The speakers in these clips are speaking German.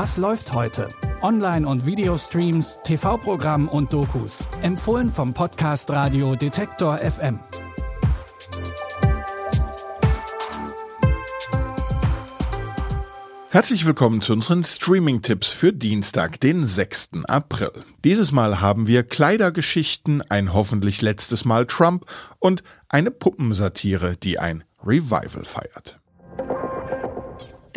Was läuft heute? Online- und Videostreams, TV-Programm und Dokus. Empfohlen vom Podcast Radio Detektor FM. Herzlich willkommen zu unseren Streaming-Tipps für Dienstag, den 6. April. Dieses Mal haben wir Kleidergeschichten, ein hoffentlich letztes Mal Trump und eine Puppensatire, die ein Revival feiert.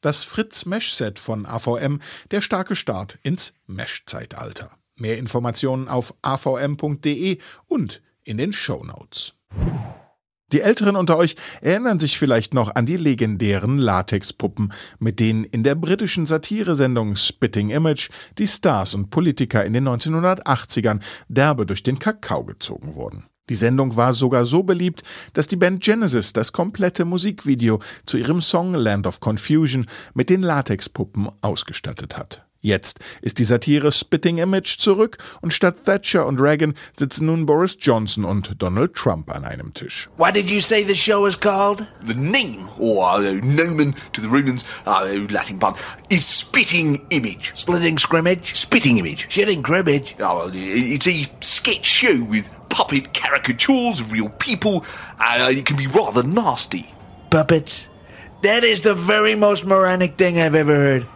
Das Fritz Mesh Set von AVM, der starke Start ins Mesh-Zeitalter. Mehr Informationen auf avm.de und in den Show Notes. Die Älteren unter euch erinnern sich vielleicht noch an die legendären Latexpuppen, mit denen in der britischen Satiresendung Spitting Image die Stars und Politiker in den 1980ern derbe durch den Kakao gezogen wurden. Die Sendung war sogar so beliebt, dass die Band Genesis das komplette Musikvideo zu ihrem Song Land of Confusion mit den Latexpuppen ausgestattet hat. Jetzt ist die Satire Spitting Image zurück und statt Thatcher und Reagan sitzen nun Boris Johnson und Donald Trump an einem Tisch. What did you say the show is called? The name, or uh, nomen to the Romans, uh, Latin pun, is Spitting Image. Splitting scrimmage? Spitting Image. Shitting cribbage. Oh, it's a sketch show with puppet caricatures of real people. Uh, it can be rather nasty. Puppets? That is the very most moronic thing I've ever heard.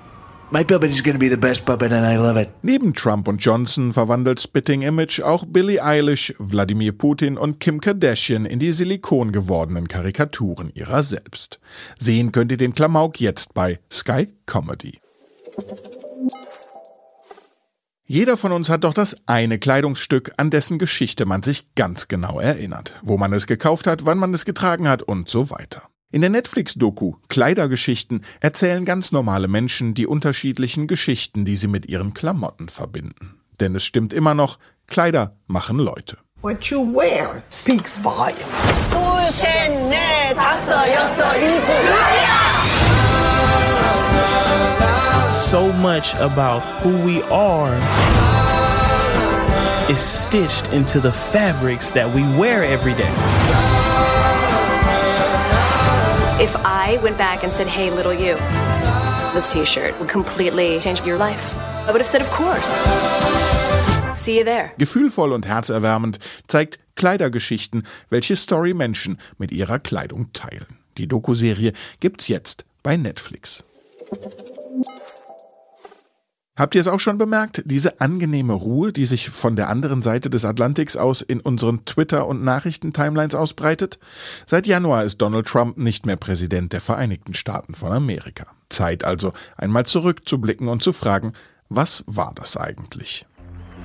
My puppet is going to be the best puppet and I love it. Neben Trump und Johnson verwandelt Spitting Image auch Billie Eilish, Wladimir Putin und Kim Kardashian in die Silikon gewordenen Karikaturen ihrer selbst. Sehen könnt ihr den Klamauk jetzt bei Sky Comedy. Jeder von uns hat doch das eine Kleidungsstück, an dessen Geschichte man sich ganz genau erinnert, wo man es gekauft hat, wann man es getragen hat und so weiter. In der Netflix-Doku Kleidergeschichten erzählen ganz normale Menschen die unterschiedlichen Geschichten, die sie mit ihren Klamotten verbinden. Denn es stimmt immer noch, Kleider machen Leute. What you wear speaks volumes. So much about who we are is stitched into the fabrics that we wear every day. If I went back and said, hey, little you, this t shirt would completely change your life, I would have said, of course. See you there. Gefühlvoll und herzerwärmend zeigt Kleidergeschichten, welche Story Menschen mit ihrer Kleidung teilen. Die Dokuserie gibt's jetzt bei Netflix. Habt ihr es auch schon bemerkt? Diese angenehme Ruhe, die sich von der anderen Seite des Atlantiks aus in unseren Twitter- und Nachrichtentimelines ausbreitet? Seit Januar ist Donald Trump nicht mehr Präsident der Vereinigten Staaten von Amerika. Zeit also, einmal zurückzublicken und zu fragen, was war das eigentlich?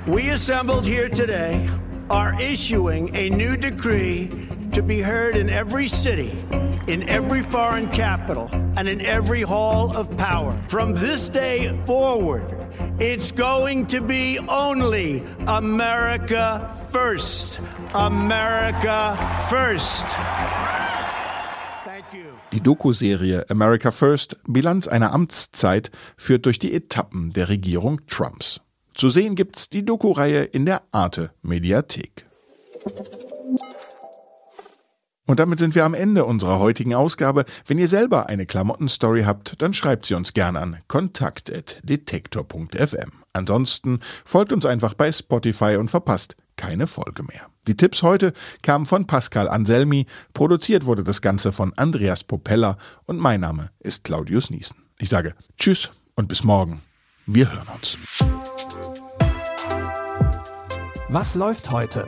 We assembled here today are issuing a new decree to be heard in every city, in every foreign capital, and in every hall of power. From this day forward, it's going to be only America first. America first. Die Doku-Serie America First, Bilanz einer Amtszeit, führt durch die Etappen der Regierung Trumps. Zu sehen gibt's die Doku-Reihe in der Arte Mediathek. Und damit sind wir am Ende unserer heutigen Ausgabe. Wenn ihr selber eine Klamottenstory habt, dann schreibt sie uns gern an kontakt.detektor.fm. Ansonsten folgt uns einfach bei Spotify und verpasst keine Folge mehr. Die Tipps heute kamen von Pascal Anselmi, produziert wurde das Ganze von Andreas Popella und mein Name ist Claudius Niesen. Ich sage Tschüss und bis morgen. Wir hören uns. Was läuft heute?